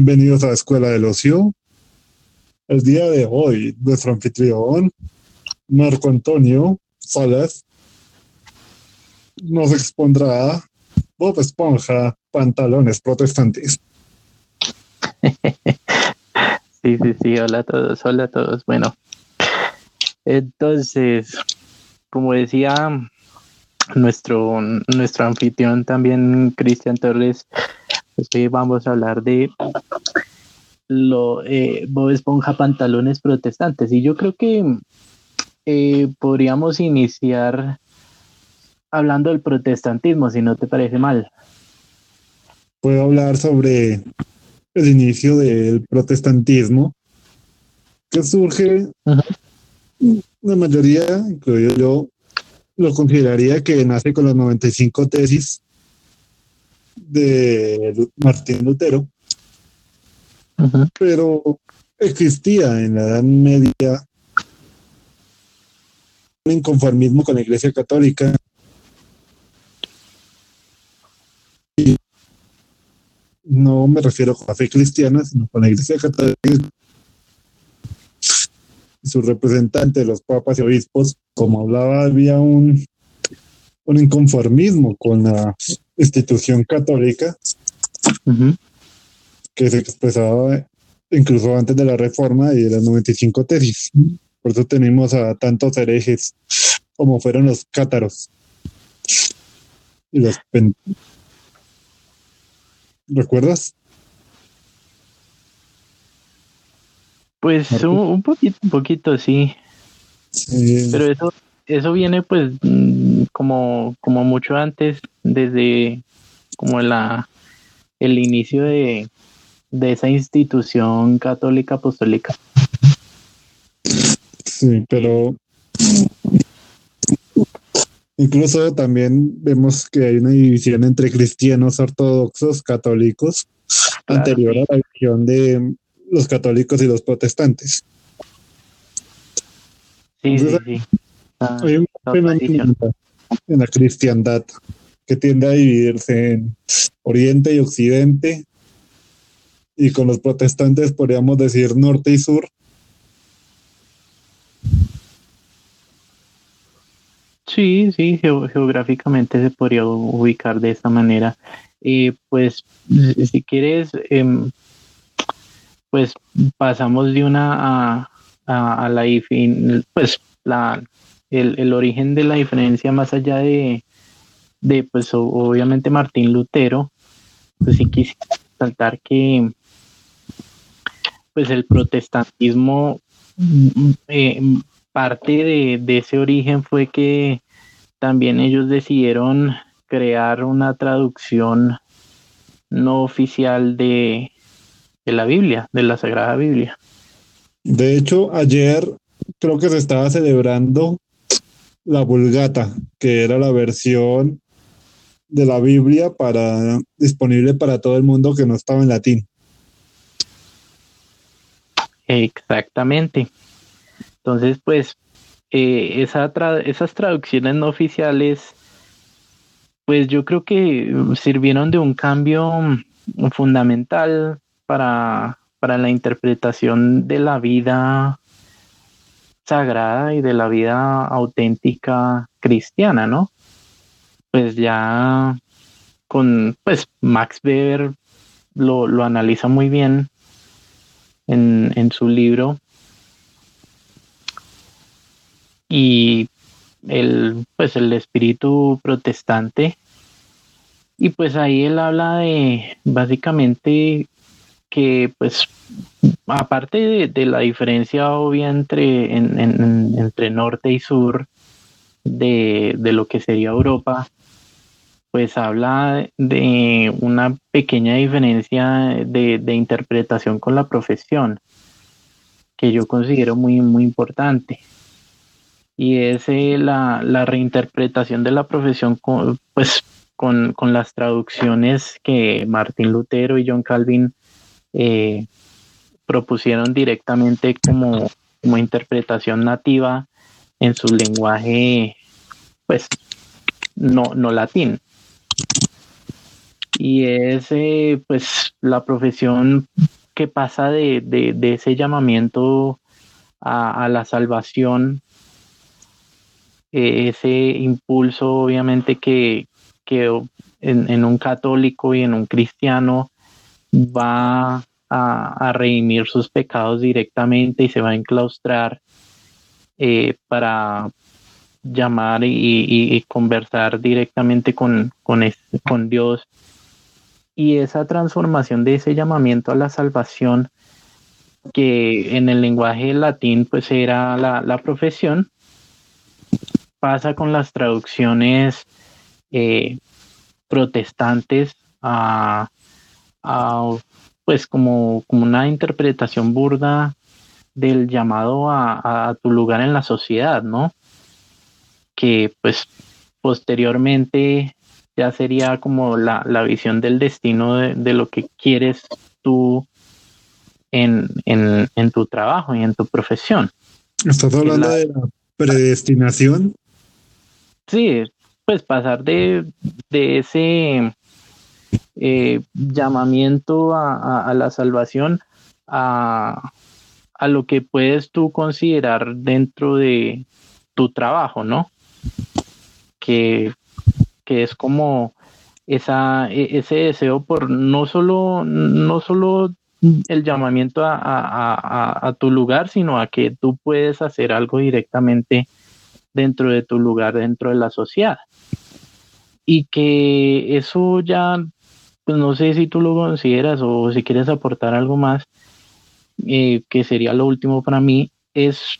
bienvenidos a la Escuela del Ocio. El día de hoy, nuestro anfitrión, Marco Antonio Salas, nos expondrá Bob Esponja, pantalones protestantes. Sí, sí, sí, hola a todos, hola a todos. Bueno, entonces, como decía nuestro, nuestro anfitrión también, Cristian Torres, hoy vamos a hablar de lo eh, Bob Esponja pantalones protestantes. Y yo creo que eh, podríamos iniciar hablando del protestantismo, si no te parece mal. Puedo hablar sobre el inicio del protestantismo, que surge, la mayoría, incluyo yo, lo consideraría que nace con las 95 tesis de Martín Lutero, pero existía en la Edad Media un inconformismo con la Iglesia Católica. No me refiero a la fe cristiana, sino con la Iglesia Católica y sus representantes, los papas y obispos, como hablaba, había un, un inconformismo con la institución católica que se expresaba incluso antes de la reforma y de las 95 tesis. Por eso tenemos a tantos herejes como fueron los cátaros y los ¿Recuerdas? Pues un, poquito, un poquito, sí. Pero eso, eso viene pues mm, como, como mucho antes, desde como la el inicio de, de esa institución católica apostólica. Sí, pero Incluso también vemos que hay una división entre cristianos ortodoxos, católicos, anterior a la división de los católicos y los protestantes. Sí, sí, sí. Ah, hay un fenómeno en la cristiandad que tiende a dividirse en Oriente y Occidente, y con los protestantes podríamos decir norte y sur, Sí, sí, geográficamente se podría ubicar de esta manera. Y pues, si quieres, em, pues pasamos de una a, a, la pues la, el, el, origen de la diferencia más allá de, de pues obviamente Martín Lutero, pues sí quisiera saltar que pues el protestantismo eh, parte de, de, ese origen fue que también ellos decidieron crear una traducción no oficial de, de la Biblia, de la Sagrada Biblia. De hecho, ayer creo que se estaba celebrando la Vulgata, que era la versión de la Biblia para disponible para todo el mundo que no estaba en latín. Exactamente. Entonces, pues, eh, esa esas traducciones no oficiales, pues yo creo que sirvieron de un cambio fundamental para, para la interpretación de la vida sagrada y de la vida auténtica cristiana, ¿no? Pues ya con, pues Max Weber lo, lo analiza muy bien en, en su libro y el, pues el espíritu protestante. Y pues ahí él habla de básicamente que pues aparte de, la diferencia obvia entre, entre norte y sur de, lo que sería Europa, pues habla de una pequeña diferencia de, de interpretación con la profesión, que yo considero muy, muy importante. Y es eh, la, reinterpretación de la profesión con, pues, con, las traducciones que Martín Lutero y John Calvin eh, propusieron directamente como, como interpretación nativa en su lenguaje, pues, no, no latín. y es eh, pues la profesión que pasa de, ese llamamiento a, la salvación, eh, ese impulso obviamente que, en, un católico y en un cristiano va a, redimir sus pecados directamente y se va a enclaustrar eh, para llamar y, conversar directamente con, con, Dios. Y esa transformación de ese llamamiento a la salvación, que en el lenguaje latín pues era la, profesión, pasa con las traducciones eh, protestantes a, pues como, como, una interpretación burda del llamado a, a, tu lugar en la sociedad, ¿no? que pues posteriormente ya sería como la, visión del destino de, lo que quieres tú en, tu trabajo y en tu profesión. ¿Estás hablando de la predestinación? Sí, pues pasar de, ese eh, llamamiento a, la salvación a, a lo que puedes tú considerar dentro de tu trabajo, ¿no? que, es como esa, e, ese deseo por no solo, no solo el llamamiento a, tu lugar, sino a que tú puedes hacer algo directamente dentro de tu lugar, dentro de la sociedad. Y que eso ya, pues no sé si tú lo consideras o si quieres aportar algo más, eh, que sería lo último para mí, es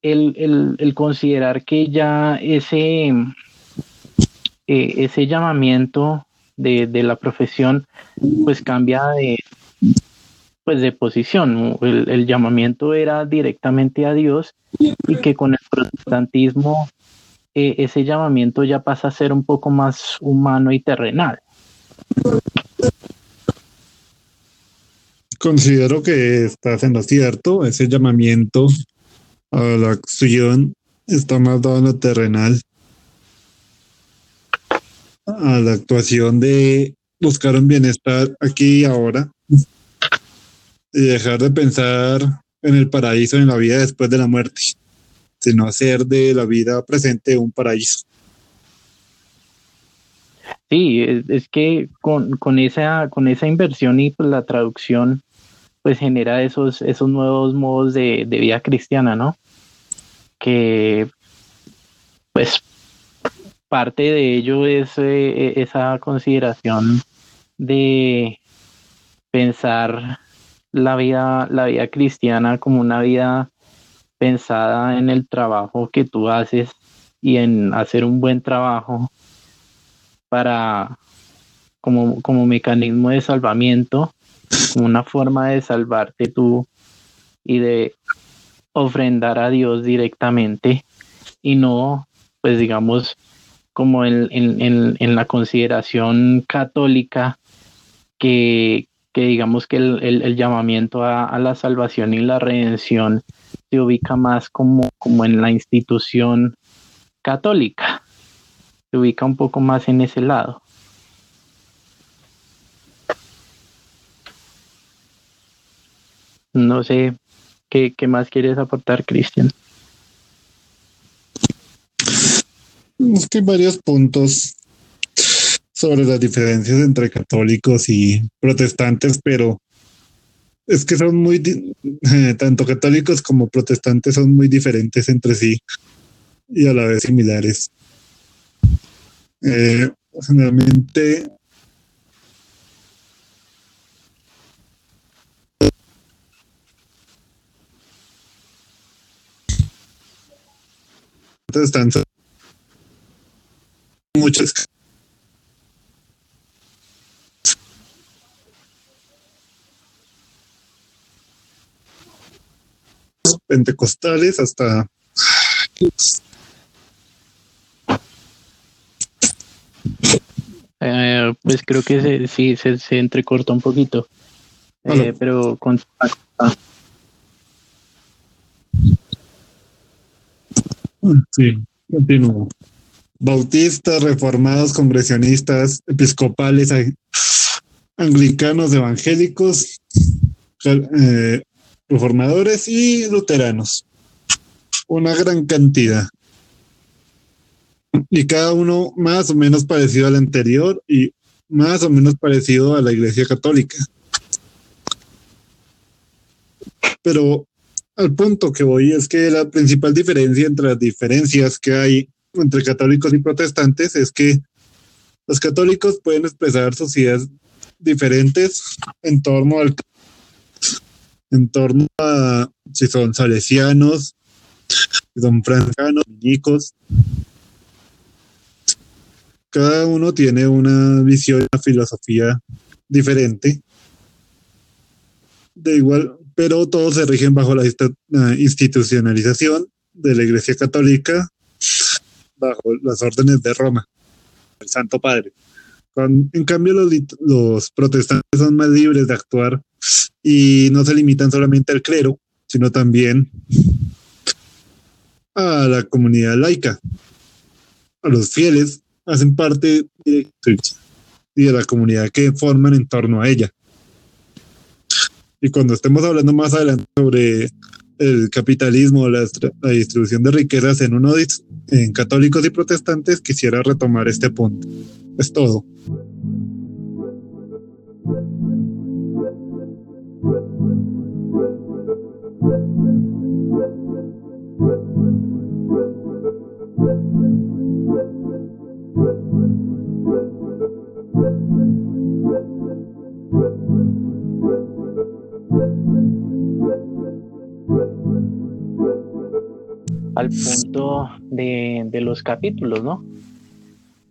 el, considerar que ya ese, eh, ese llamamiento de, la profesión pues cambia de, pues de posición. El, llamamiento era directamente a Dios y que con el protestantismo eh, ese llamamiento ya pasa a ser un poco más humano y terrenal. Considero que estás en lo cierto, ese llamamiento a la acción está más dado en lo terrenal. A la actuación de buscar un bienestar aquí y ahora. Y dejar de pensar en el paraíso en la vida después de la muerte, sino hacer de la vida presente un paraíso. Sí, es, que con, con, esa, con esa inversión y pues, la traducción pues genera esos, esos nuevos modos de, vida cristiana, ¿no? Que pues parte de ello es eh, esa consideración de pensar la vida, la vida cristiana como una vida pensada en el trabajo que tú haces y en hacer un buen trabajo para como, como mecanismo de salvamiento una forma de salvarte tú y de ofrendar a Dios directamente y no, pues digamos, como en, en, la consideración católica que, digamos que el, llamamiento a, la salvación y la redención se ubica más como, como en la institución católica, se ubica un poco más en ese lado. No sé qué, más quieres aportar, Cristian. Es que hay varios puntos sobre las diferencias entre católicos y protestantes, pero es que son muy, tanto católicos como protestantes son muy diferentes entre sí y a la vez similares. Eh, generalmente están muchos pentecostales hasta eh, pues creo que se, sí se, se entrecorta un poquito eh, pero con Sí, continúo. bautistas, reformados, congresionistas, episcopales, anglicanos, evangélicos, eh, reformadores y luteranos. Una gran cantidad. Y cada uno más o menos parecido al anterior y más o menos parecido a la Iglesia Católica. Pero al punto que voy es que la principal diferencia entre las diferencias que hay entre católicos y protestantes es que los católicos pueden expresar sus ideas diferentes en torno al en torno a si son salesianos, si son francanos, dominicos. Cada uno tiene una visión, una filosofía diferente. De igual, pero todos se rigen bajo la institucionalización de la Iglesia Católica, bajo las órdenes de Roma, el Santo Padre. en cambio, los, los protestantes son más libres de actuar y no se limitan solamente al clero, sino también a la comunidad laica, a los fieles, hacen parte de, de la comunidad que forman en torno a ella. Y cuando estemos hablando más adelante sobre el capitalismo, la, la distribución de riquezas en uno en católicos y protestantes, quisiera retomar este punto. Es todo. Los capítulos, ¿no?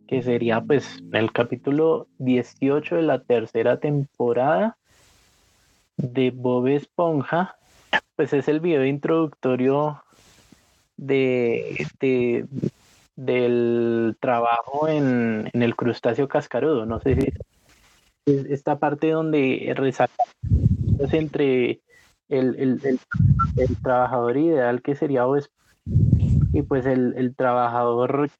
Que sería pues el capítulo 18 de la tercera temporada de Bob Esponja, pues es el video introductorio de, del trabajo en, el crustáceo cascarudo. No sé si es esta parte donde resalta pues, entre el, el, trabajador ideal que sería Bob y pues el, trabajador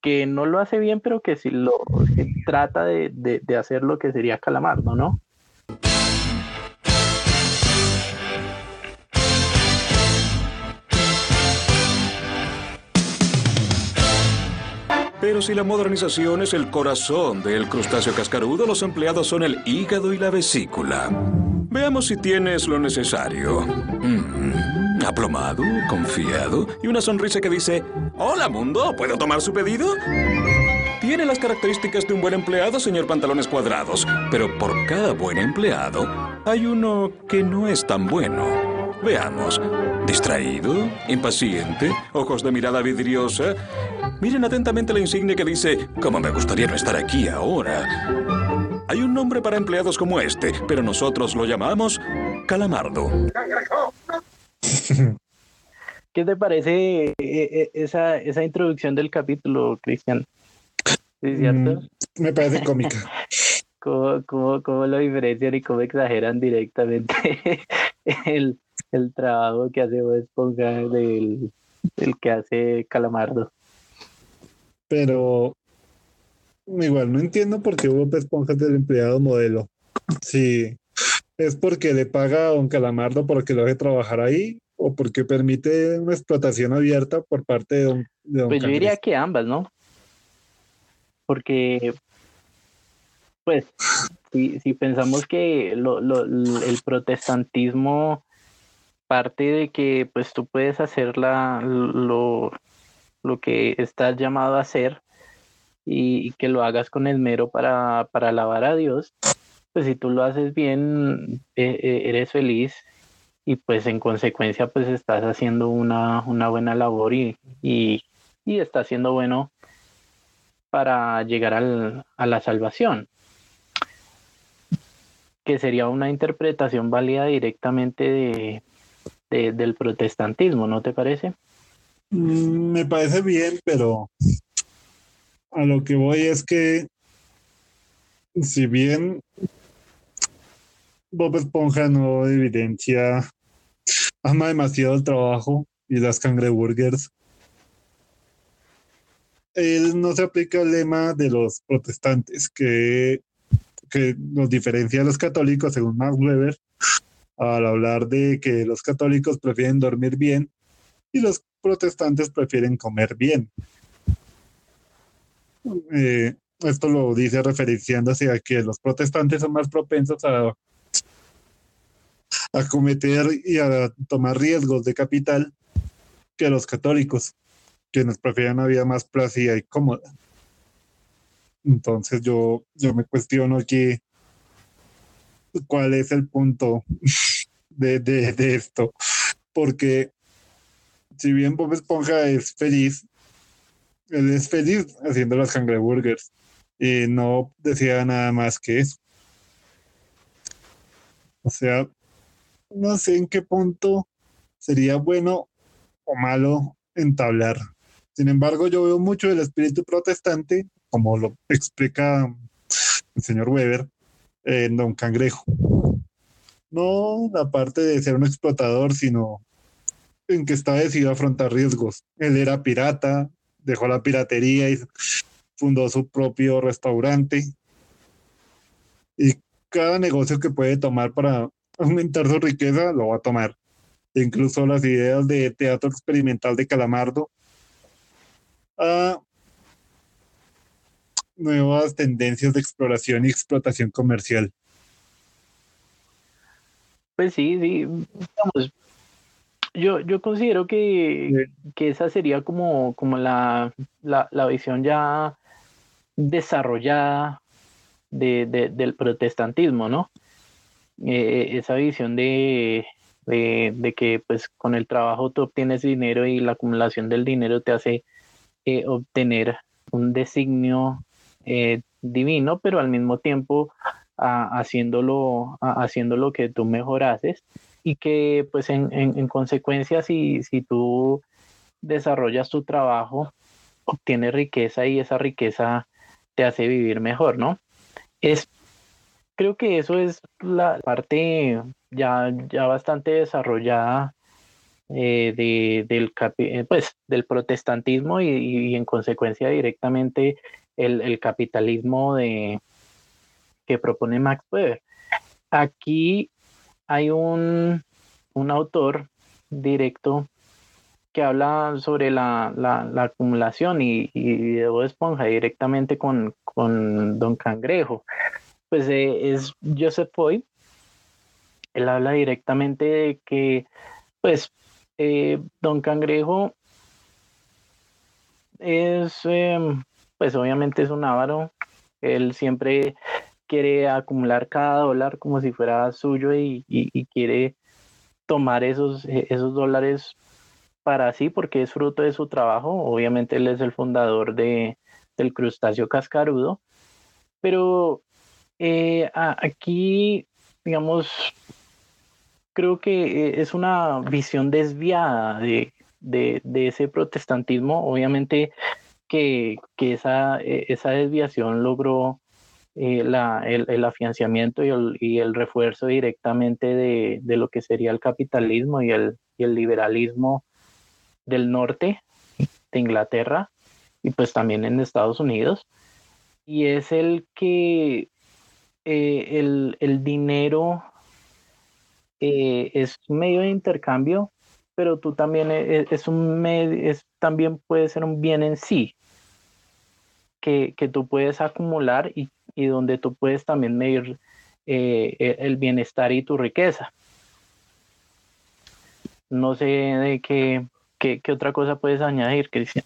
que, no lo hace bien, pero que sí lo trata de, de, hacer lo que sería Calamardo, ¿no? Pero si la modernización es el corazón del crustáceo cascarudo, los empleados son el hígado y la vesícula. Veamos si tienes lo necesario. Mm. Aplomado, confiado y una sonrisa que dice, Hola mundo, ¿puedo tomar su pedido? Tiene las características de un buen empleado, señor Pantalones Cuadrados, pero por cada buen empleado hay uno que no es tan bueno. Veamos. Distraído, impaciente, ojos de mirada vidriosa. Miren atentamente la insignia que dice, ¿cómo me gustaría no estar aquí ahora? Hay un nombre para empleados como este, pero nosotros lo llamamos Calamardo. ¿Qué te parece eh, eh, esa, esa introducción del capítulo, Cristian? ¿Es cierto? Mm, me parece cómica. ¿Cómo, cómo, cómo, lo diferencian y cómo exageran directamente el, el trabajo que hace Bob Esponja del, del que hace Calamardo? Pero igual no entiendo por qué Bob Esponja es el empleado modelo. Sí, es porque le paga a Don Calamardo porque lo hace trabajar ahí o porque permite una explotación abierta por parte de Don, Pues yo diría que ambas, ¿no? Porque, pues, si, si pensamos que lo, lo, el protestantismo parte de que pues tú puedes hacer la, lo, lo que estás llamado a hacer y, que lo hagas con esmero para, para alabar a Dios, pues si tú lo haces bien, e, e, eres feliz y pues en consecuencia pues estás haciendo una, buena labor y, y, está siendo bueno para llegar a la salvación que sería una interpretación válida directamente de, del protestantismo, ¿no te parece? Mm, me parece bien, pero a lo que voy es que si bien Bob Esponja no evidencia, ama demasiado el trabajo y las cangreburgers. él no se aplica el lema de los protestantes, que, que nos diferencia a los católicos, según Max Weber, al hablar de que los católicos prefieren dormir bien y los protestantes prefieren comer bien. Eh, esto lo dice referenciándose a que los protestantes son más propensos a, a cometer y a tomar riesgos de capital que los católicos, quienes prefieren una vida más plácida y cómoda. Entonces yo, yo me cuestiono aquí cuál es el punto de, de, de esto, porque si bien Bob Esponja es feliz, él es feliz haciendo las cangreburgers y no decía nada más que eso. O sea, no sé en qué punto sería bueno o malo entablar. Sin embargo, yo veo mucho el espíritu protestante, como lo explica el señor Weber, en Don Cangrejo. No la parte de ser un explotador, sino en que está decidido a afrontar riesgos. Él era pirata, dejó la piratería y fundó su propio restaurante. Y cada negocio que puede tomar para aumentar su riqueza lo va a tomar. Incluso las ideas de teatro experimental de Calamardo a nuevas tendencias de exploración y explotación comercial. Pues sí, sí, vamos, yo, yo considero que, que esa sería como, como la, la, la visión ya desarrollada de, de, del protestantismo, ¿no? Eh, esa visión de, de, que pues con el trabajo tú obtienes dinero y la acumulación del dinero te hace eh, obtener un designio eh, divino, pero al mismo tiempo haciéndolo, haciendo lo que tú mejor haces y que pues en, en, consecuencia si, si tú desarrollas tu trabajo, obtienes riqueza y esa riqueza te hace vivir mejor, ¿no? Es, creo que eso es la parte ya, ya bastante desarrollada eh, de, del, eh, pues, del protestantismo y, en consecuencia directamente el, capitalismo de, que propone Max Weber. Aquí hay un, un autor directo que habla sobre la, la, la acumulación y, y, de Esponja directamente con, con Don Cangrejo. Pues eh, es Joseph Foy. Él habla directamente de que, pues, eh, Don Cangrejo es, eh, pues obviamente es un avaro. Él siempre quiere acumular cada dólar como si fuera suyo y, quiere tomar esos, esos dólares para sí porque es fruto de su trabajo. Obviamente él es el fundador de, del crustáceo cascarudo, pero eh, aquí, digamos, creo que eh, es una visión desviada de, de, ese protestantismo. Obviamente que, que esa, e, esa desviación logró eh, la, el, el, afianzamiento y el, y el refuerzo directamente de, de, lo que sería el capitalismo y el, y el liberalismo del norte de Inglaterra y pues también en Estados Unidos. Y es el que eh, el, el, dinero eh, es medio de intercambio, pero tú también es, es un es, también puede ser un bien en sí que, que tú puedes acumular y y donde tú puedes también medir eh, e, el bienestar y tu riqueza. No sé de qué, qué, qué otra cosa puedes añadir, Cristian.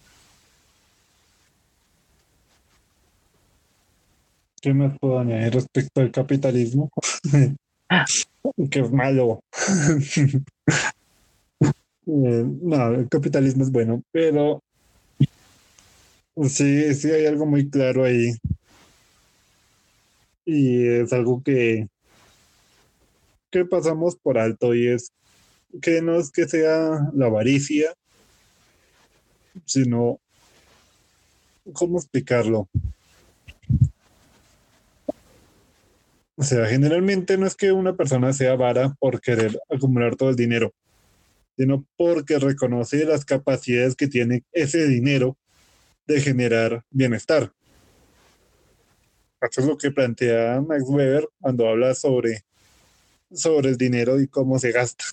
¿Qué más puedo añadir respecto al capitalismo? que es malo. Eh, no, el capitalismo es bueno, pero sí, sí hay algo muy claro ahí y es algo que, que pasamos por alto y es que no es que sea la avaricia, sino, ¿cómo explicarlo? O sea, generalmente no es que una persona sea vara por querer acumular todo el dinero, sino porque reconoce las capacidades que tiene ese dinero de generar bienestar. Eso es lo que plantea Max Weber cuando habla sobre, sobre el dinero y cómo se gasta.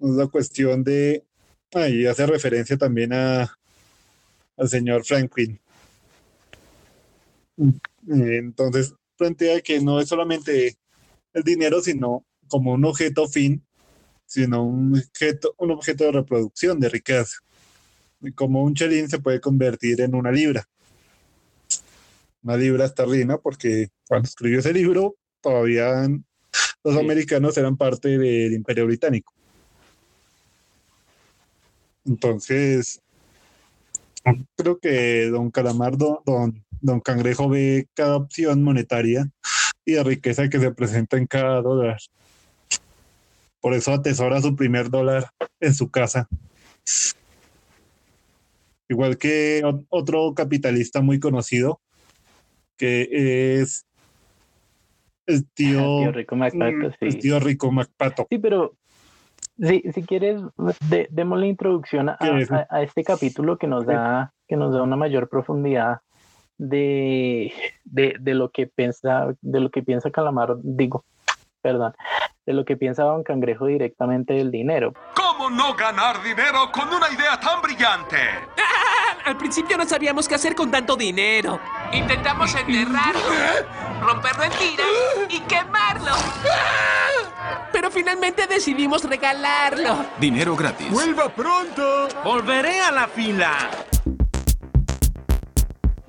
Es la cuestión de, ahí hace referencia también a, al señor Franklin. Entonces plantea que no es solamente el dinero, sino como un objeto fin, sino un objeto, un objeto de reproducción de riqueza. Como un chelín se puede convertir en una libra. Una libra esterlina, porque cuando escribió ese libro, todavía los americanos eran parte del imperio británico. Entonces, creo que don Calamardo, don, don Cangrejo ve cada opción monetaria y la riqueza que se presenta en cada dólar. Por eso atesora su primer dólar en su casa. Igual que otro capitalista muy conocido, que es el tío, Rico Macpato. Mm, el tío Rico Macpato. Sí, pero si, si quieres, de, demos la introducción a, a, este capítulo que nos da, que nos da una mayor profundidad de, de, de, lo que piensa, de lo que piensa Calamar, digo, perdón, de lo que piensa Don Cangrejo directamente del dinero. ¿Cómo no ganar dinero con una idea tan brillante? Al principio no sabíamos qué hacer con tanto dinero. Intentamos enterrarlo, romperlo en tiras y quemarlo. Pero finalmente decidimos regalarlo. Dinero gratis. ¡Vuelva pronto! Volveré a la fila.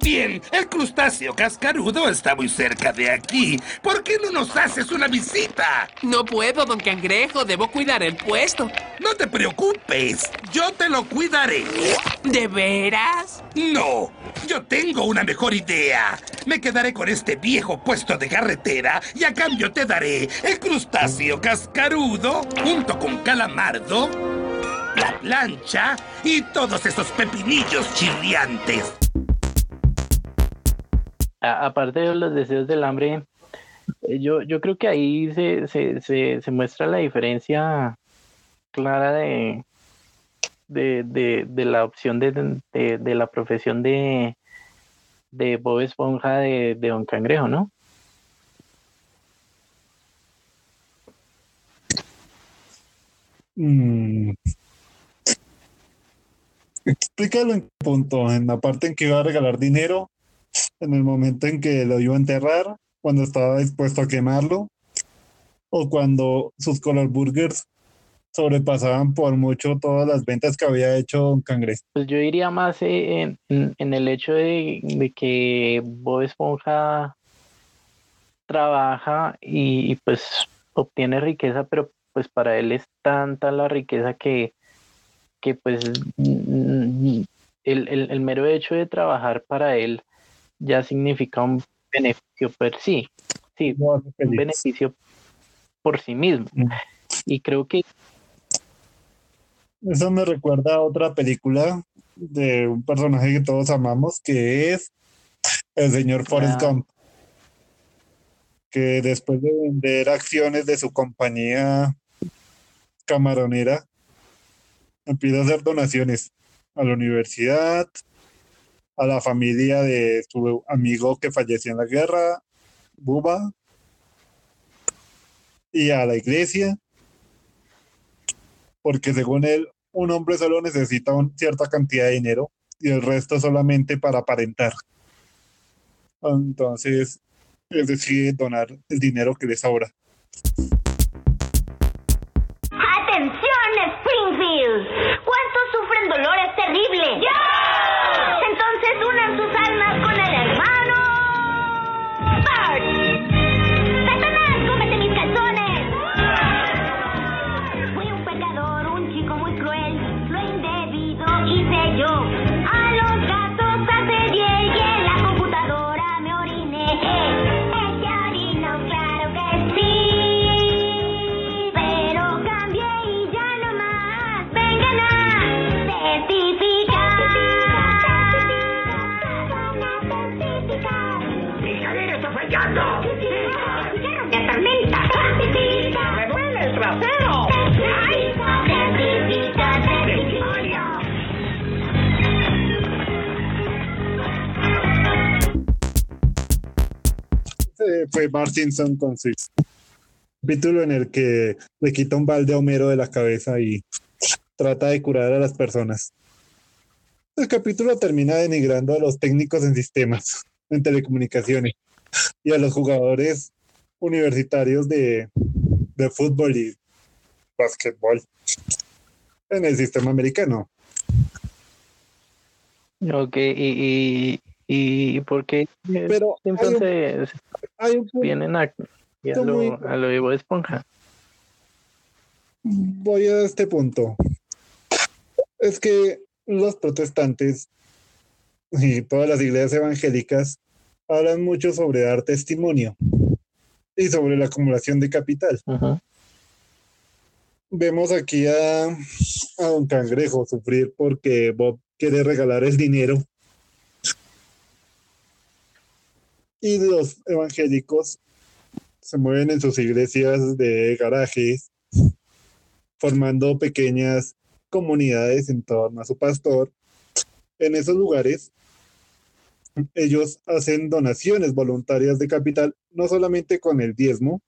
Bien, el crustáceo cascarudo está muy cerca de aquí. ¿Por qué no nos haces una visita? No puedo, don Cangrejo. Debo cuidar el puesto. No te preocupes. Yo te lo cuidaré. ¿De veras? No. Yo tengo una mejor idea. Me quedaré con este viejo puesto de carretera y a cambio te daré el crustáceo cascarudo junto con calamardo, la plancha y todos esos pepinillos chirriantes aparte de los deseos del hambre, eh, yo, yo creo que ahí se, se, se, se muestra la diferencia clara de, de, de, de la opción de, de, la profesión de, de Bob Esponja de, de Don Cangrejo, ¿no? Mm. Explícalo en punto, en la parte en que iba a regalar dinero en el momento en que lo iba a enterrar, cuando estaba dispuesto a quemarlo, o cuando sus color burgers sobrepasaban por mucho todas las ventas que había hecho Don Cangrejo. Pues yo diría más en, en, el hecho de, que Bob Esponja trabaja y, pues obtiene riqueza, pero pues para él es tanta la riqueza que, que pues el, el mero hecho de trabajar para él ya significa un beneficio per sí. Sí, un beneficio por sí mismo. Mm. Y creo que... Eso me recuerda a otra película de un personaje que todos amamos, que es el señor Forrest Gump, que después de vender acciones de su compañía camaronera, empieza a hacer donaciones a la universidad, a la familia de su amigo que falleció en la guerra, Buba, y a la iglesia, porque según él, un hombre solo necesita una cierta cantidad de dinero y el resto solamente para aparentar. Entonces, él decide donar el dinero que le sobra. Fue Bart Simpson con su capítulo en el que le quita un balde a Homero de la cabeza y trata de curar a las personas. El capítulo termina denigrando a los técnicos en sistemas, en telecomunicaciones y a los jugadores universitarios de, de fútbol y básquetbol en el sistema americano. Ok, y, y ¿por qué Pero hay un- entonces Hay un punto- vienen a, y a, Está muy- lo, a lo Esponja? voy a este punto. Es que los protestantes y todas las iglesias evangélicas hablan mucho sobre dar testimonio y sobre la acumulación de capital. Vemos aquí a, a Don Cangrejo sufrir porque Bob quiere regalar el dinero. Y los evangélicos se mueven en sus iglesias de garajes, formando pequeñas comunidades en torno a su pastor. En esos lugares, ellos hacen donaciones voluntarias de capital, no solamente con el diezmo,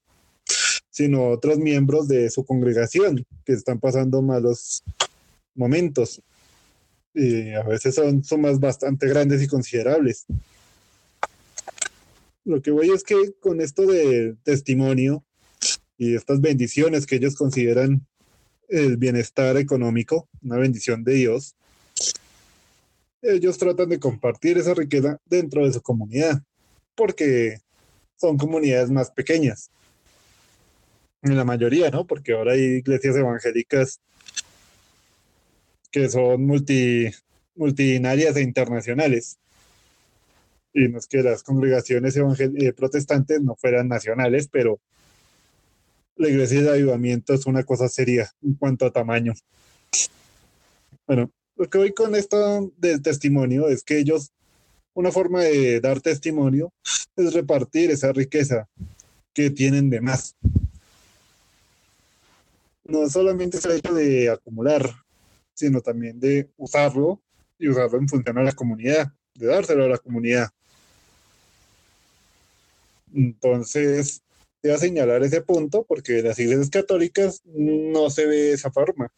sino otros miembros de su congregación que están pasando malos momentos. Y a veces son sumas bastante grandes y considerables. Lo que voy es que con esto de testimonio y estas bendiciones que ellos consideran el bienestar económico, una bendición de Dios, ellos tratan de compartir esa riqueza dentro de su comunidad, porque son comunidades más pequeñas. En la mayoría, ¿no? Porque ahora hay iglesias evangélicas que son multi, multidinarias e internacionales. Y no es que las congregaciones eh, protestantes no fueran nacionales, pero la iglesia de avivamiento es una cosa seria en cuanto a tamaño. Bueno, lo que voy con esto del testimonio es que ellos, una forma de dar testimonio es repartir esa riqueza que tienen de más. No solamente es el hecho de acumular, sino también de usarlo y usarlo en función a la comunidad, de dárselo a la comunidad. Entonces, voy a señalar ese punto porque las iglesias católicas no se ve de esa forma.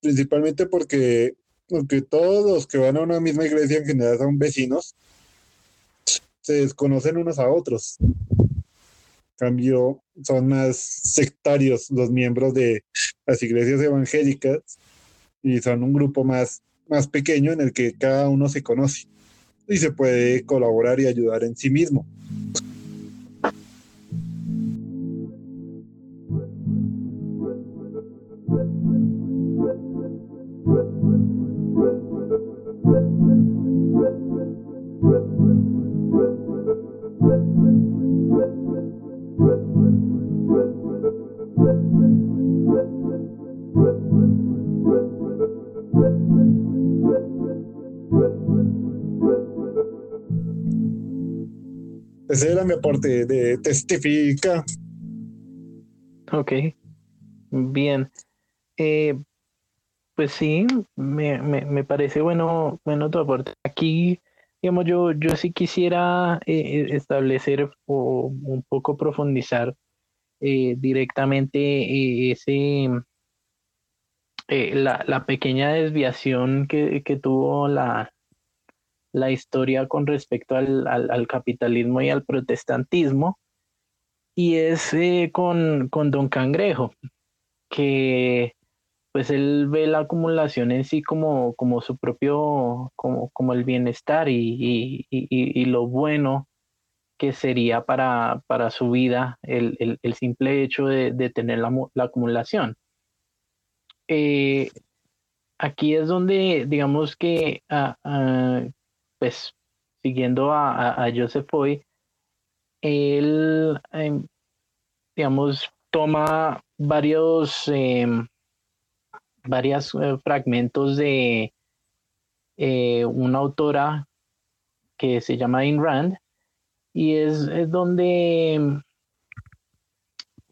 Principalmente porque, aunque todos los que van a una misma iglesia en general son vecinos, se desconocen unos a otros. En cambio, son más sectarios los miembros de las iglesias evangélicas y son un grupo más, más pequeño en el que cada uno se conoce y se puede colaborar y ayudar en sí mismo. Ese era mi aporte de testifica. Ok, bien. Eh, pues sí, me, me, me parece bueno, bueno tu aporte. Aquí, digamos, yo, yo sí quisiera eh, establecer o un poco profundizar eh, directamente eh, ese eh, la, la pequeña desviación que, que tuvo la, la historia con respecto al, al, al capitalismo y al protestantismo y es eh, con, con Don Cangrejo, que pues él ve la acumulación en sí como, como su propio, como, como el bienestar y, y, y, lo bueno que sería para, para su vida el, el, simple hecho de, de tener la, la acumulación. Eh, aquí es donde, digamos que, uh, uh, pues, siguiendo a, a, a Joseph Foy, él, eh, digamos, toma varios, eh, varios fragmentos de eh, una autora que se llama Ayn Rand y es, es donde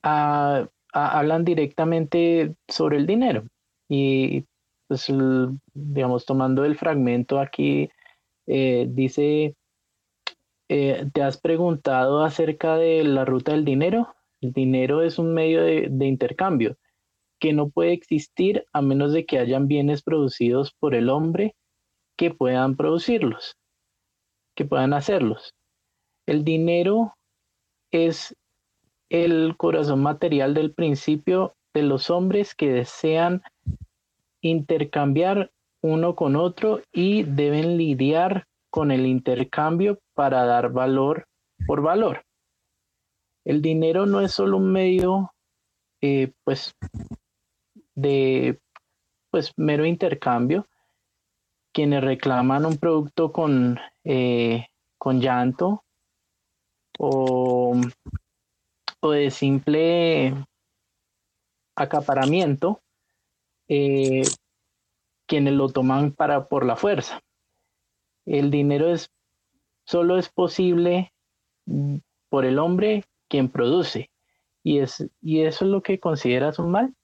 uh, hablan directamente sobre el dinero. Y pues digamos tomando el fragmento aquí eh, dice eh, ¿te has preguntado acerca de la ruta del dinero? El dinero es un medio de, de intercambio que no puede existir a menos de que hayan bienes producidos por el hombre que puedan producirlos, que puedan hacerlos. El dinero es el corazón material del principio de los hombres que desean intercambiar uno con otro y deben lidiar con el intercambio para dar valor por valor. El dinero no es solo un medio, eh, pues, de, pues, mero intercambio. Quienes reclaman un producto con, eh, con llanto o, o de simple acaparamiento, eh, quienes lo toman para por la fuerza. El dinero es solo es posible por el hombre quien produce. Y es y eso es lo que consideras un mal.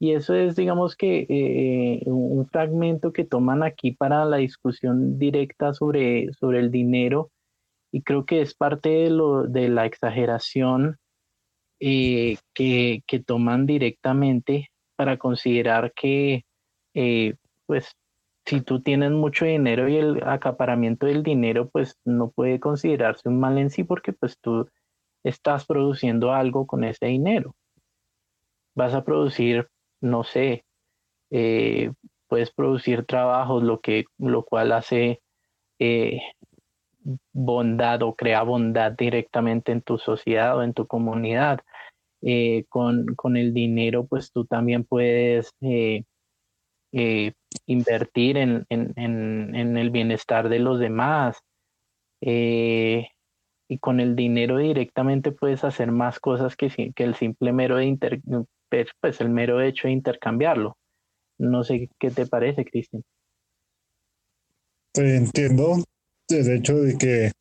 Y eso es digamos que eh, un fragmento que toman aquí para la discusión directa sobre sobre el dinero. Y creo que es parte de lo de la exageración eh, que, que, toman directamente para considerar que, eh, pues, si tú tienes mucho dinero y el acaparamiento del dinero, pues no puede considerarse un mal en sí porque pues tú estás produciendo algo con ese dinero. Vas a producir, no sé, eh, puedes producir trabajos, lo, que, lo cual hace bondad o crea bondad directamente en tu sociedad o en tu comunidad. Eh, con, con, el dinero, pues tú también puedes eh, eh, invertir en, en, en, el bienestar de los demás. y con el dinero directamente puedes hacer más cosas que, que el simple mero de inter, pues, pues el mero hecho de intercambiarlo. No sé qué te parece, Cristian. Entiendo el hecho de que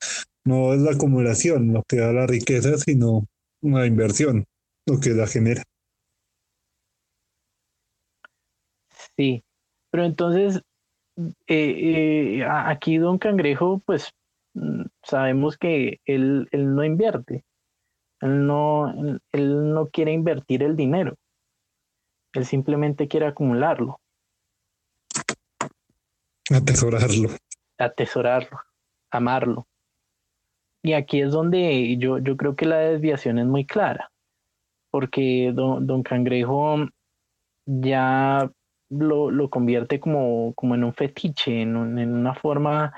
no es la acumulación lo que da la riqueza, sino una inversión lo que la genera. Sí, pero entonces eh, eh, aquí Don Cangrejo, pues mm, sabemos que él, él no invierte, él no, él no quiere invertir el dinero, él simplemente quiere acumularlo. Atesorarlo. Atesorarlo, amarlo. Y aquí es donde yo, yo creo que la desviación es muy clara porque don, Cangrejo ya lo, convierte como, como, en un fetiche, en, una forma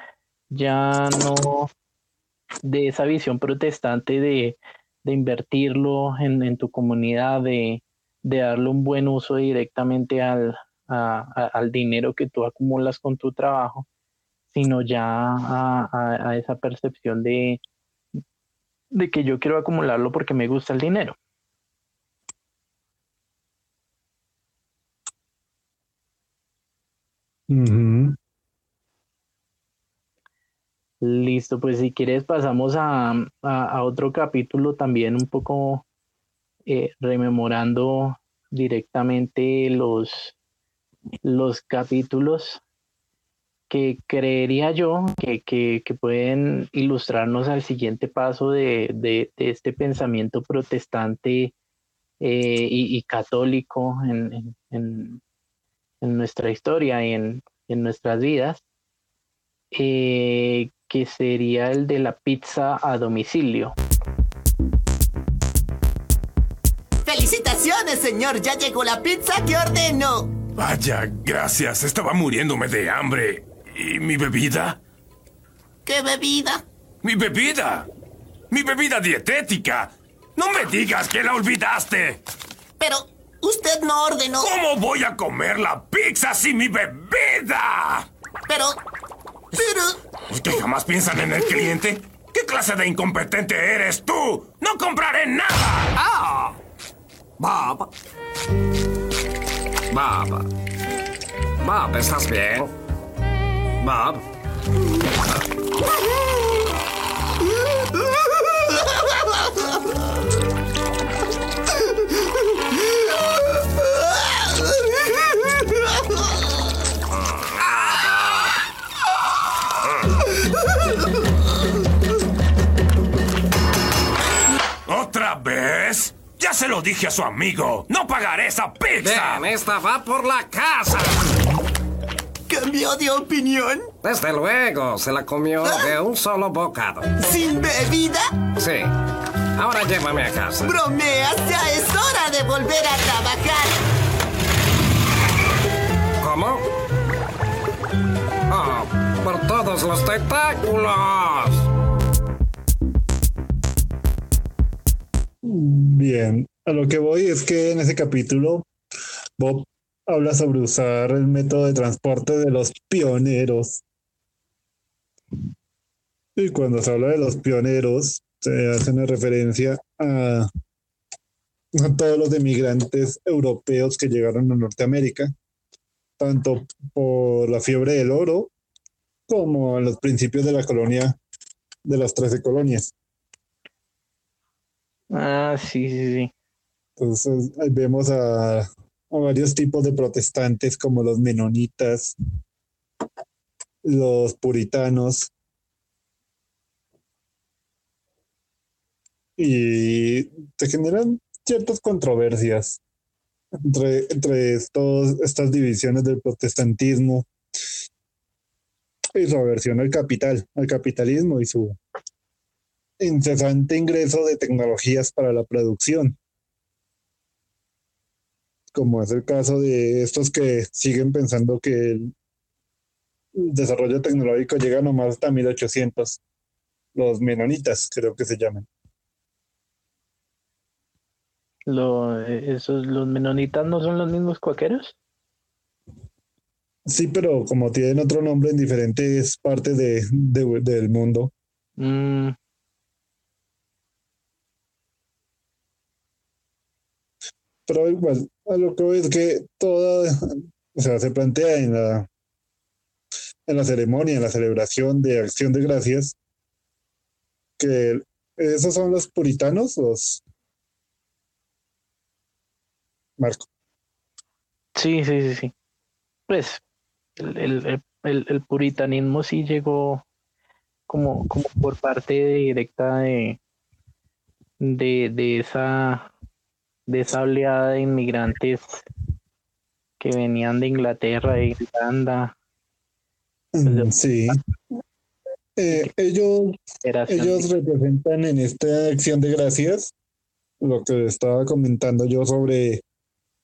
ya no de esa visión protestante de, invertirlo en, tu comunidad, de, darle un buen uso directamente al, al dinero que tú acumulas con tu trabajo, sino ya a, a esa percepción de, de que yo quiero acumularlo porque me gusta el dinero. Listo, pues si quieres pasamos a, otro capítulo también un poco eh, rememorando directamente los, los capítulos que creería yo que, pueden ilustrarnos al siguiente paso de, este pensamiento protestante eh, y, católico en nuestra historia y en, nuestras vidas, eh, que sería el de la pizza a domicilio. ¡Felicitaciones, señor! ¡Ya llegó la pizza que ordeno! Vaya, gracias. Estaba muriéndome de hambre. ¿Y mi bebida? ¿Qué bebida? ¡Mi bebida! ¡Mi bebida dietética! ¡No me digas que la olvidaste! Pero, Usted no ordenó. ¿Cómo voy a comer la pizza sin mi bebida? Pero. Pero. ¿Que jamás piensan en el cliente? ¿Qué clase de incompetente eres tú? ¡No compraré nada! ¡Ah! Bob. Bob. Bob, ¿estás bien? Bob. Ya se lo dije a su amigo. No pagaré esa pizza. Esta va por la casa. ¿Cambió de opinión? Desde luego, se la comió de un solo bocado. ¿Sin bebida? Sí. Ahora llévame a casa. Bromeas, ya es hora de volver a trabajar. ¿Cómo? Oh, por todos los tentáculos. Bien, a lo que voy es que en ese capítulo Bob habla sobre usar el método de transporte de los pioneros. Y cuando se habla de los pioneros, se hace una referencia a, a todos los emigrantes europeos que llegaron a Norteamérica, tanto por la fiebre del oro como a los principios de la colonia, de las 13 colonias. Ah, sí, sí, sí. Entonces vemos a, varios tipos de protestantes como los menonitas, los puritanos y se generan ciertas controversias entre, entre estas divisiones del protestantismo y su aversión al capital, al capitalismo y su incesante ingreso de tecnologías para la producción. Como es el caso de estos que siguen pensando que el desarrollo tecnológico llega nomás hasta 1800. Los menonitas, creo que se llaman. Lo, esos, ¿Los menonitas no son los mismos cuaqueros? Sí, pero como tienen otro nombre en diferentes partes de, de- del mundo. Mm, Pero igual, a lo que voy es que toda, o sea, se plantea en la, en la ceremonia, en la celebración de acción de gracias, que esos son los puritanos, los Marco. sí, sí, sí, sí. Pues el, el- el- el- puritanismo sí llegó como, como por parte directa de, de, de esa de esa oleada de inmigrantes que venían de Inglaterra, de Irlanda, Mm, Sí. Eh, ellos, ellos representan en esta acción de gracias lo que estaba comentando yo sobre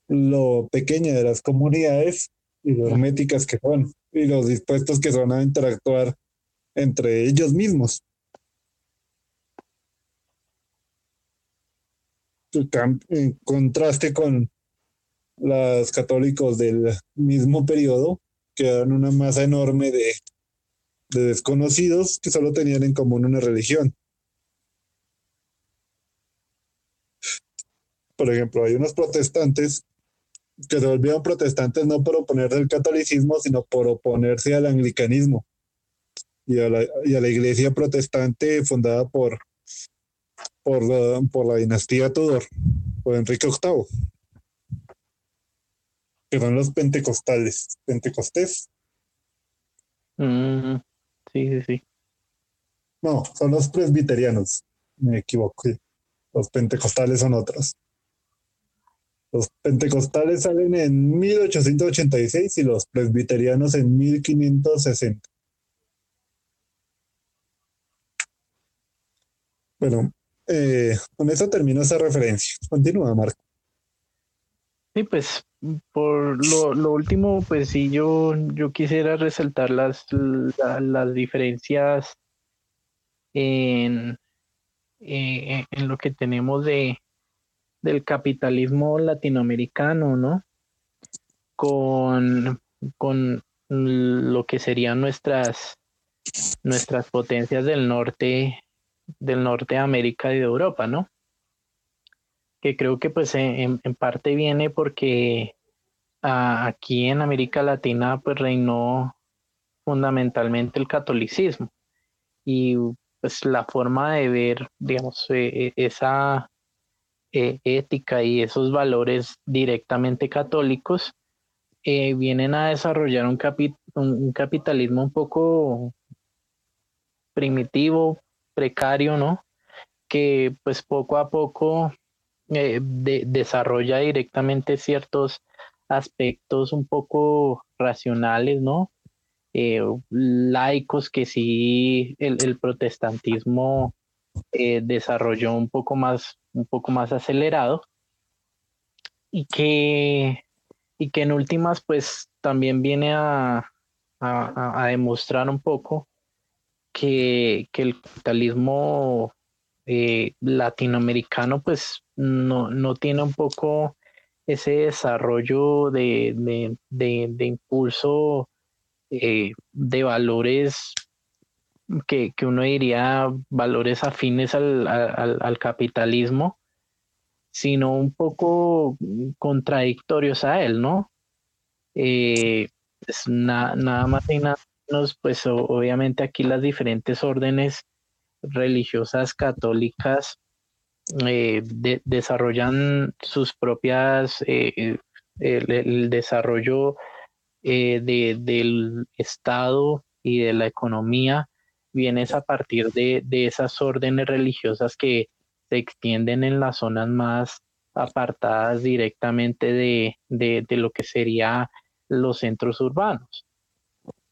lo pequeña de las comunidades y lo herméticas que son y los dispuestos que son a interactuar entre ellos mismos. En contraste con los católicos del mismo periodo, que eran una masa enorme de, de desconocidos que solo tenían en común una religión. Por ejemplo, hay unos protestantes que se volvieron protestantes no por oponerse al catolicismo, sino por oponerse al anglicanismo y a la, y a la iglesia protestante fundada por, por, la, por la dinastía Tudor, por Enrique VIII, que son los pentecostales, pentecostés. Mm, sí, sí, sí. No, son los presbiterianos, me equivoqué. Los pentecostales son otros. Los pentecostales salen en 1886 y los presbiterianos en 1560. Bueno, eh, con eso termino esa referencia. Continúa, Marco. Sí, pues por lo, último, pues sí, yo, yo quisiera resaltar las, la- las diferencias en, eh, en lo que tenemos de, del capitalismo latinoamericano, ¿no? Con, con lo que serían nuestras, nuestras potencias del norte, del norte de América y de Europa, ¿no? que creo que pues en, parte viene porque aquí en América Latina pues reinó fundamentalmente el catolicismo y pues la forma de ver digamos eh, eh, esa eh, ética y esos valores directamente católicos eh, vienen a desarrollar un capitalismo un poco primitivo, precario, ¿no? Que pues poco a poco eh, desarrolla directamente ciertos aspectos un poco racionales, ¿no? Eh, laicos que sí el, protestantismo eh, desarrolló un poco más, un poco más acelerado y que, y que en últimas pues también viene a, a, demostrar un poco que, el capitalismo eh, latinoamericano pues no, no, tiene un poco ese desarrollo de, de, impulso eh, de valores que, uno diría valores afines al, al, capitalismo, sino un poco contradictorios a él, ¿no? Eh, pues, nada más y nada pues obviamente aquí las diferentes órdenes religiosas católicas eh, desarrollan sus propias, eh, el, desarrollo de, del Estado y de la economía viene a partir de, esas órdenes religiosas que se extienden en las zonas más apartadas directamente de, de lo que sería los centros urbanos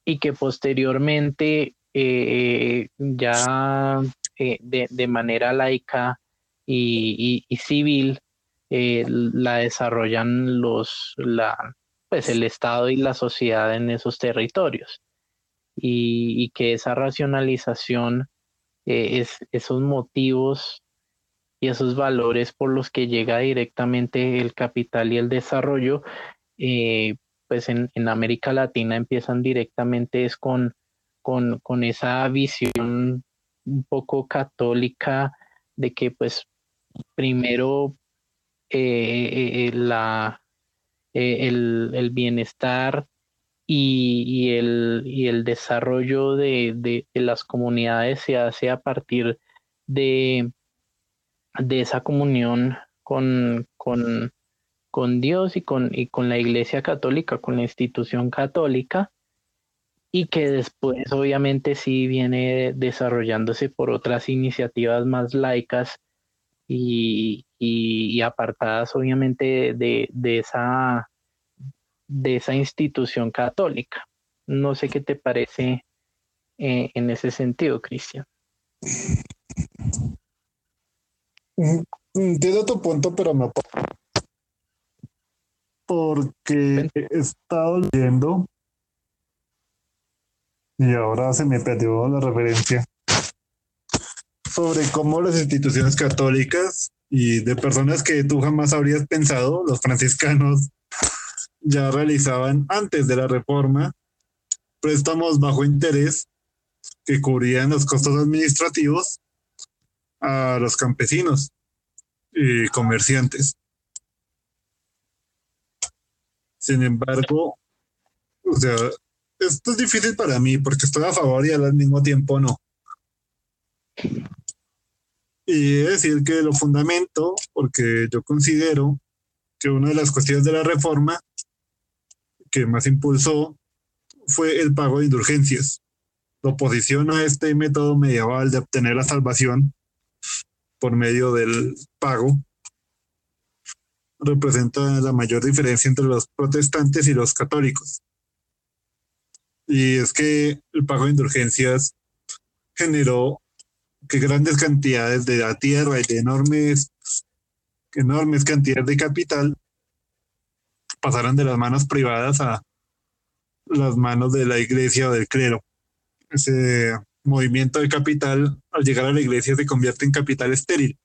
y que posteriormente eh, ya eh, de, manera laica y, civil eh, la desarrollan los la pues el estado y la sociedad en esos territorios. Y, que esa racionalización es esos motivos y esos valores por los que llega directamente el capital y el desarrollo pues en, América Latina empiezan directamente es con, con, esa visión un poco católica de que pues primero eh, eh, la, eh, el, bienestar y, el, y, el, desarrollo de, las comunidades se hace a partir de, de esa comunión con, con, con Dios y con, y con la Iglesia Católica, con la institución católica, y que después obviamente sí viene desarrollándose por otras iniciativas más laicas y, apartadas obviamente de, esa, de esa institución católica. No sé qué te parece eh, en ese sentido, Cristian. Mm, entiendo tu punto, pero me porque he estado leyendo y ahora se me perdió la referencia sobre cómo las instituciones católicas y de personas que tú jamás habrías pensado, los franciscanos, ya realizaban antes de la reforma préstamos bajo interés que cubrían los costos administrativos a los campesinos y comerciantes. Sin embargo, o sea, esto es difícil para mí porque estoy a favor y al mismo tiempo no. Y es decir que lo fundamento, porque yo considero que una de las cuestiones de la reforma que más impulsó fue el pago de indulgencias. La oposición a este método medieval de obtener la salvación por medio del pago representa la mayor diferencia entre los protestantes y los católicos. Y es que el pago de indulgencias generó que grandes cantidades de la tierra y de enormes, enormes cantidades de capital pasaran de las manos privadas a las manos de la iglesia o del clero. Ese movimiento de capital, al llegar a la iglesia, se convierte en capital estéril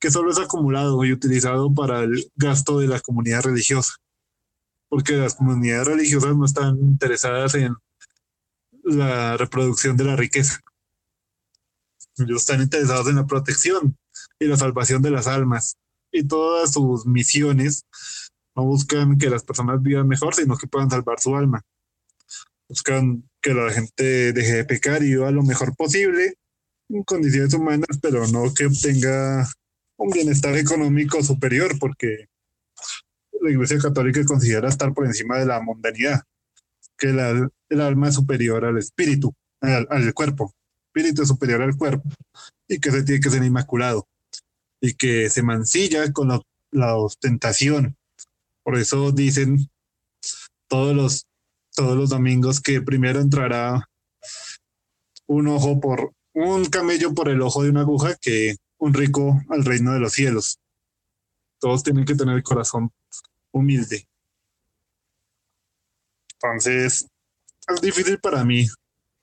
que solo es acumulado y utilizado para el gasto de la comunidad religiosa, porque las comunidades religiosas no están interesadas en la reproducción de la riqueza. Ellos están interesados en la protección y la salvación de las almas. Y todas sus misiones no buscan que las personas vivan mejor, sino que puedan salvar su alma. Buscan que la gente deje de pecar y viva lo mejor posible en condiciones humanas, pero no que obtenga un bienestar económico superior, porque la Iglesia Católica considera estar por encima de la mundanidad, que el alma es superior al espíritu, al, cuerpo, espíritu es superior al cuerpo, y que se tiene que ser inmaculado, y que se mancilla con los la ostentación. Por eso dicen todos los, todos los domingos que primero entrará un ojo por un camello por el ojo de una aguja que un rico al reino de los cielos. Todos tienen que tener el corazón humilde. Entonces, es difícil para mí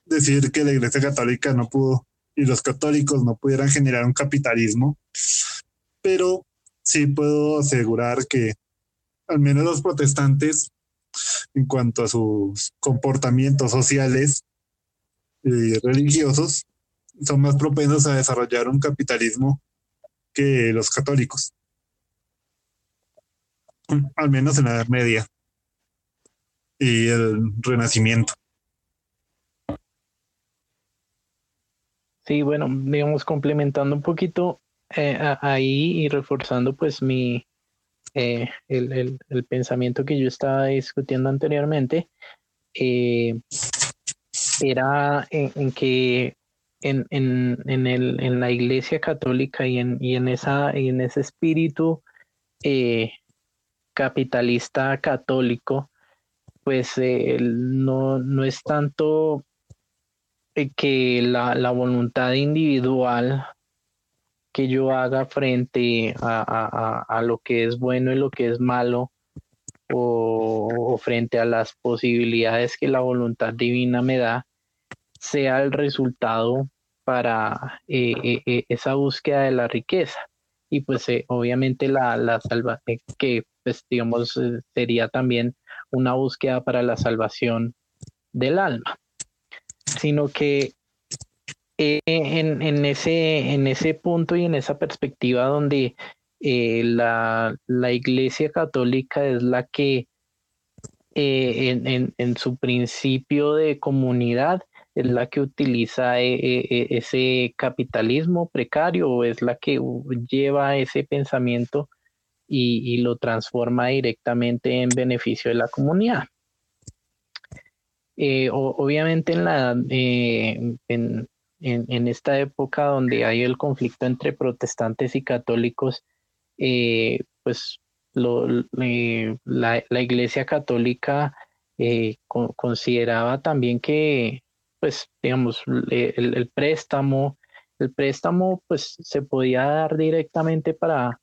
decir que la Iglesia Católica no pudo y los católicos no pudieran generar un capitalismo, pero sí puedo asegurar que al menos los protestantes, en cuanto a sus comportamientos sociales y religiosos, son más propensos a desarrollar un capitalismo que los católicos, al menos en la Edad Media y el Renacimiento. Sí, bueno, digamos, complementando un poquito eh, ahí y reforzando pues mi, eh, el, pensamiento que yo estaba discutiendo anteriormente, eh, era en, que en, en, el, en la iglesia católica y en, y en, esa, y en ese espíritu capitalista católico, pues no, no es tanto eh, que la, la, voluntad individual que yo haga frente a, a, a, lo que es bueno y lo que es malo, o, frente a las posibilidades que la voluntad divina me da, sea el resultado para eh, eh, esa búsqueda de la riqueza. Y pues obviamente la, la salvación, que pues digamos sería también una búsqueda para la salvación del alma sino que eh, en, ese, en ese punto y en esa perspectiva donde eh, la, Iglesia Católica es la que eh, en, su principio de comunidad es la que utiliza ese capitalismo precario o es la que lleva ese pensamiento y lo transforma directamente en beneficio de la comunidad. Eh, obviamente en, la, eh, en, en, esta época donde hay el conflicto entre protestantes y católicos, eh, pues lo, la, la, Iglesia Católica consideraba también que, pues, digamos, el, préstamo, el préstamo, pues, se podía dar directamente para,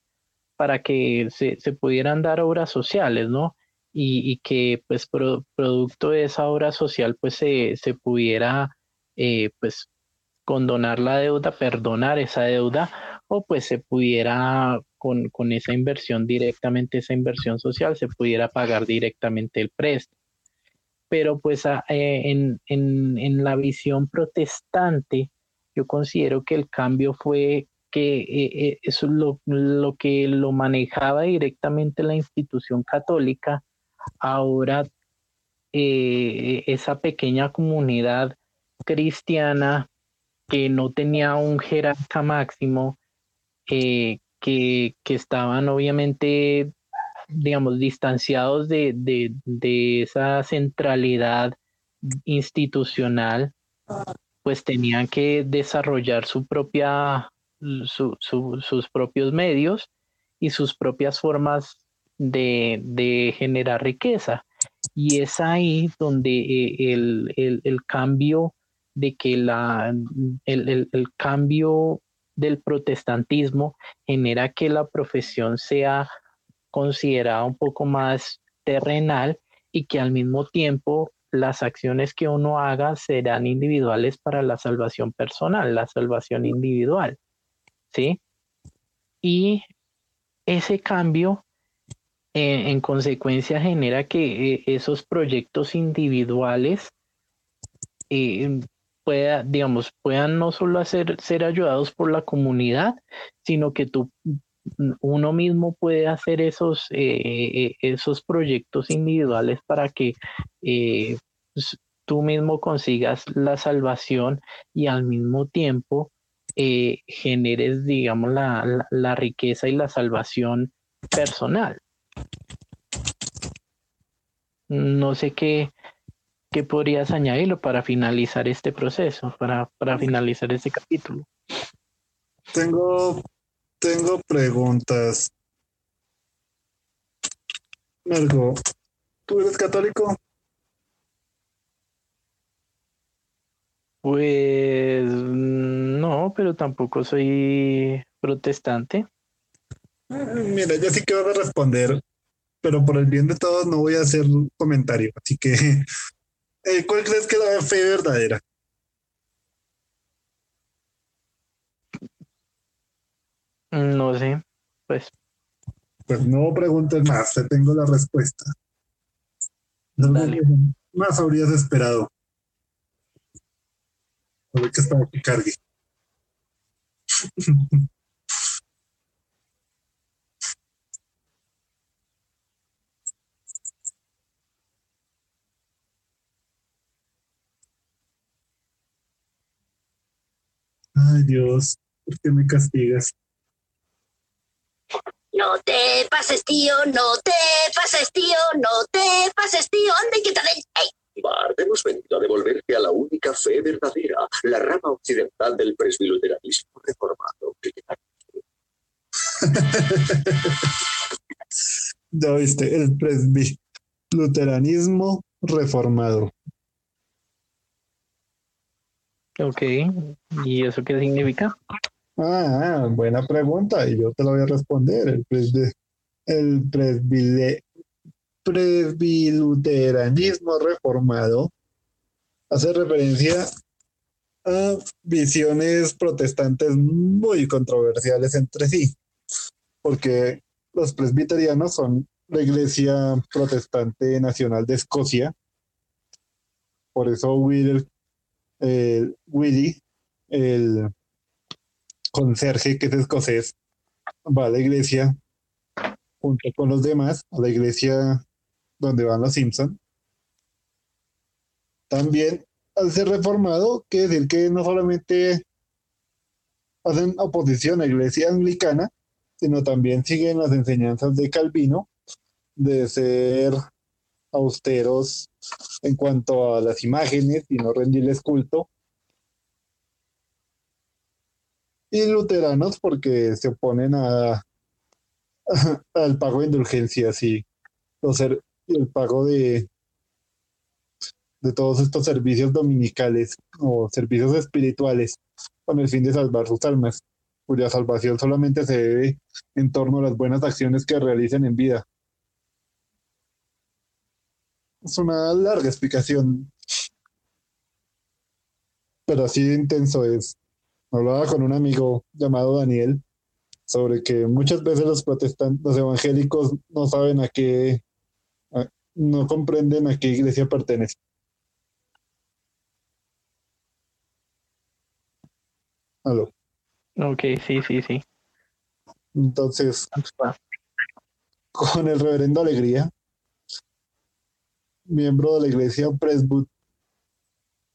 para que se, se pudieran dar obras sociales, ¿no? y, que pues producto de esa obra social pues se, se pudiera eh, pues condonar la deuda, perdonar esa deuda o pues se pudiera con, con, esa inversión directamente, esa inversión social, se pudiera pagar directamente el préstamo. Pero pues eh, en, en, en, la visión protestante, yo considero que el cambio fue que eh, eso lo, lo que lo manejaba directamente la institución católica. Ahora eh, esa pequeña comunidad cristiana que no tenía un jerarca máximo, eh, que, estaban obviamente, digamos, distanciados de, esa centralidad institucional, pues tenían que desarrollar su propia, sus propios medios y sus propias formas de, generar riqueza. Y es ahí donde eh, el, cambio de que la, el, cambio del protestantismo genera que la profesión sea considerada un poco más terrenal y que al mismo tiempo las acciones que uno haga serán individuales para la salvación personal, la salvación individual. ¿Sí? Y ese cambio en consecuencia genera que eh, esos proyectos individuales eh, pueda, digamos, puedan no solo ser ayudados por la comunidad, sino que tú, uno mismo puede hacer esos, eh, esos proyectos individuales para que pues, tú mismo consigas la salvación y al mismo tiempo generes, digamos, la, la riqueza y la salvación personal. No sé qué, qué podrías añadirlo para finalizar este proceso, para, para finalizar este capítulo. Tengo, tengo preguntas. Marco, ¿tú eres católico? Pues no, pero tampoco soy protestante. Eh, Mira, yo sí que voy a responder, pero por el bien de todos no voy a hacer comentario. Así que, eh, ¿cuál crees que es la fe verdadera? No sé, pues Pues no preguntes más, te tengo la respuesta. No Dale. más habrías esperado. A ver que estaba que cargue. Ay Dios, ¿por qué me castigas? No te pases, tío, no te pases, tío, no te pases, tío. Anda y quítate. ¡Ey! Bart, hemos venido a devolverte a la única fe verdadera, la rama occidental del presbiluteranismo reformado. Ya viste, el presbiluteranismo reformado. ok. ¿Y eso qué significa? Ah, buena pregunta, y yo te la voy a responder. El, presbi- el reformado hace referencia a visiones protestantes muy controversiales entre sí, porque los presbiterianos son la iglesia protestante nacional de Escocia. Por eso Will, el el conserje que es escocés, va a la iglesia junto con los demás, a la iglesia donde van los Simpson. También al ser reformado, quiere decir que no solamente hacen oposición a la iglesia anglicana, sino también siguen las enseñanzas de Calvino de ser austeros en cuanto a las imágenes y no rendirles culto. Y luteranos porque se oponen a, al pago de indulgencias y, el pago de, de todos estos servicios dominicales o servicios espirituales con el fin de salvar sus almas, cuya salvación solamente se debe en torno a las buenas acciones que realicen en vida. Es una larga explicación, pero así de intenso es. Hablaba con un amigo llamado Daniel sobre que muchas veces los protestantes, los evangélicos no saben a qué, a- no comprenden a qué iglesia pertenece. Aló. Ok, sí, sí, sí. Entonces, con el reverendo Alegría, miembro de la iglesia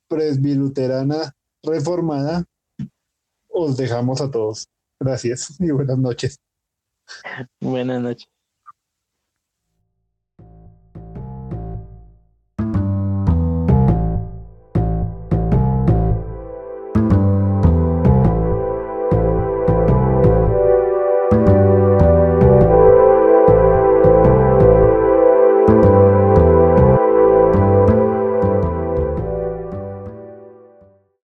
presbiluterana reformada, os dejamos a todos. Gracias y buenas noches. Buenas noches.